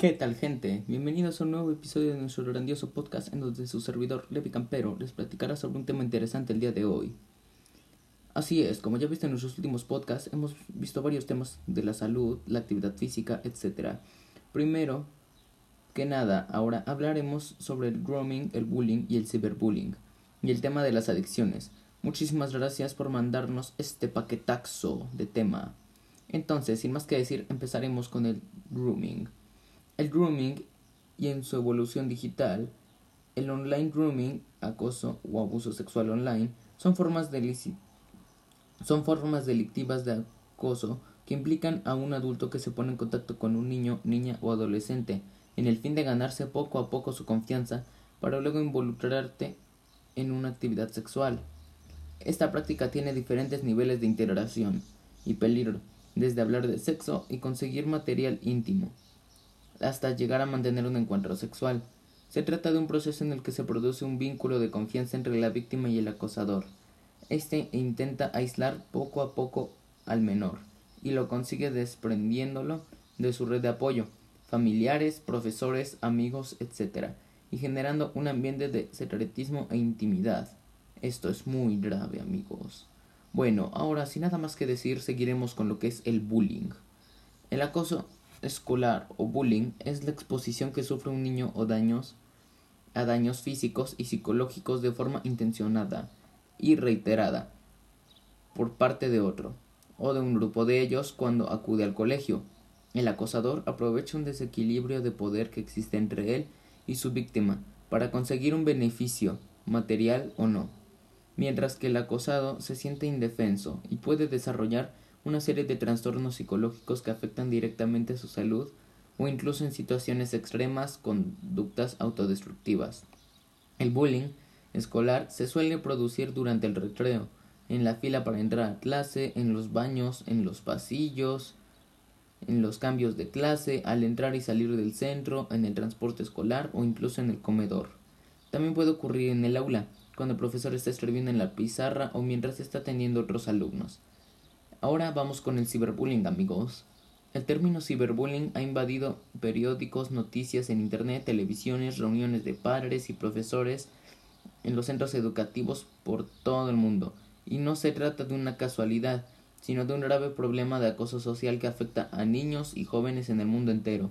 ¿Qué tal gente? Bienvenidos a un nuevo episodio de nuestro grandioso podcast en donde su servidor Levi Campero les platicará sobre un tema interesante el día de hoy. Así es, como ya viste en nuestros últimos podcasts, hemos visto varios temas de la salud, la actividad física, etc. Primero que nada, ahora hablaremos sobre el grooming, el bullying y el ciberbullying, y el tema de las adicciones. Muchísimas gracias por mandarnos este paquetaxo de tema. Entonces, sin más que decir, empezaremos con el grooming. El grooming y en su evolución digital, el online grooming, acoso o abuso sexual online, son formas, formas delictivas de acoso que implican a un adulto que se pone en contacto con un niño, niña o adolescente en el fin de ganarse poco a poco su confianza para luego involucrarte en una actividad sexual. Esta práctica tiene diferentes niveles de integración y peligro, desde hablar de sexo y conseguir material íntimo, hasta llegar a mantener un encuentro sexual. Se trata de un proceso en el que se produce un vínculo de confianza entre la víctima y el acosador. Este intenta aislar poco a poco al menor y lo consigue desprendiéndolo de su red de apoyo, familiares, profesores, amigos, etc., y generando un ambiente de secretismo e intimidad. Esto es muy grave, amigos. Bueno, ahora sin nada más que decir, seguiremos con lo que es el bullying. El acoso escolar o bullying es la exposición que sufre un niño o daños a daños físicos y psicológicos de forma intencionada y reiterada por parte de otro o de un grupo de ellos cuando acude al colegio. El acosador aprovecha un desequilibrio de poder que existe entre él y su víctima para conseguir un beneficio, material o no mientras que el acosado se siente indefenso y puede desarrollar una serie de trastornos psicológicos que afectan directamente a su salud o incluso en situaciones extremas conductas autodestructivas. El bullying escolar se suele producir durante el recreo, en la fila para entrar a clase, en los baños, en los pasillos, en los cambios de clase, al entrar y salir del centro, en el transporte escolar o incluso en el comedor. También puede ocurrir en el aula, cuando el profesor está escribiendo en la pizarra o mientras está atendiendo otros alumnos. Ahora vamos con el ciberbullying, amigos. El término ciberbullying ha invadido periódicos, noticias en internet, televisiones, reuniones de padres y profesores en los centros educativos por todo el mundo. Y no se trata de una casualidad, sino de un grave problema de acoso social que afecta a niños y jóvenes en el mundo entero.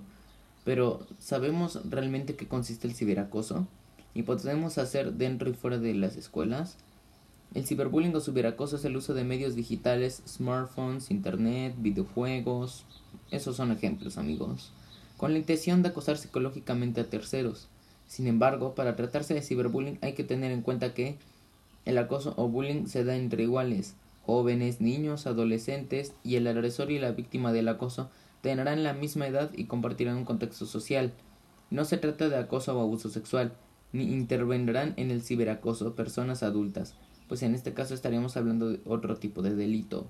Pero, ¿sabemos realmente qué consiste el ciberacoso? y podemos hacer dentro y fuera de las escuelas. El ciberbullying o ciberacoso es el uso de medios digitales, smartphones, internet, videojuegos. Esos son ejemplos, amigos. Con la intención de acosar psicológicamente a terceros. Sin embargo, para tratarse de ciberbullying hay que tener en cuenta que el acoso o bullying se da entre iguales. Jóvenes, niños, adolescentes y el agresor y la víctima del acoso tendrán la misma edad y compartirán un contexto social. No se trata de acoso o abuso sexual, ni intervendrán en el ciberacoso personas adultas, pues en este caso estaríamos hablando de otro tipo de delito.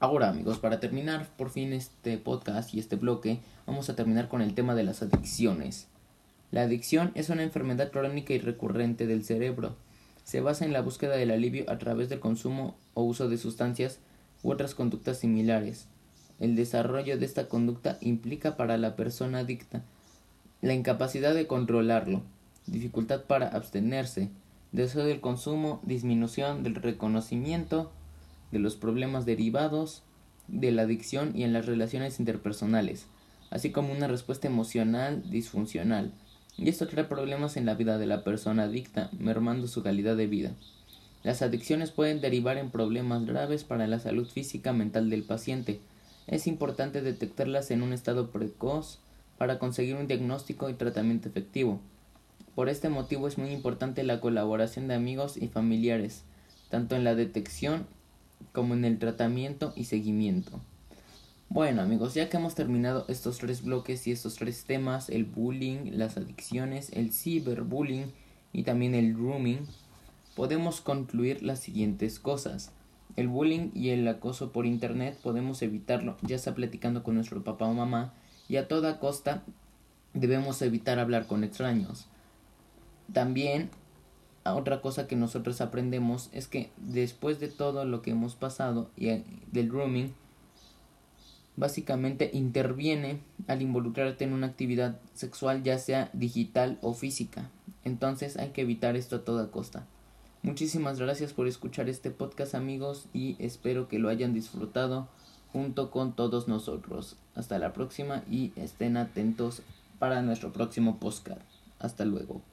Ahora amigos, para terminar por fin este podcast y este bloque, vamos a terminar con el tema de las adicciones. La adicción es una enfermedad crónica y recurrente del cerebro. Se basa en la búsqueda del alivio a través del consumo o uso de sustancias u otras conductas similares. El desarrollo de esta conducta implica para la persona adicta la incapacidad de controlarlo, dificultad para abstenerse, deseo del consumo, disminución del reconocimiento de los problemas derivados de la adicción y en las relaciones interpersonales, así como una respuesta emocional disfuncional. Y esto crea problemas en la vida de la persona adicta, mermando su calidad de vida. Las adicciones pueden derivar en problemas graves para la salud física mental del paciente. Es importante detectarlas en un estado precoz para conseguir un diagnóstico y tratamiento efectivo. Por este motivo es muy importante la colaboración de amigos y familiares, tanto en la detección como en el tratamiento y seguimiento. Bueno amigos, ya que hemos terminado estos tres bloques y estos tres temas, el bullying, las adicciones, el ciberbullying y también el grooming, podemos concluir las siguientes cosas. El bullying y el acoso por internet podemos evitarlo, ya sea platicando con nuestro papá o mamá, y a toda costa debemos evitar hablar con extraños. También otra cosa que nosotros aprendemos es que después de todo lo que hemos pasado y del grooming básicamente interviene al involucrarte en una actividad sexual ya sea digital o física. Entonces hay que evitar esto a toda costa. Muchísimas gracias por escuchar este podcast amigos y espero que lo hayan disfrutado junto con todos nosotros. Hasta la próxima y estén atentos para nuestro próximo podcast. Hasta luego.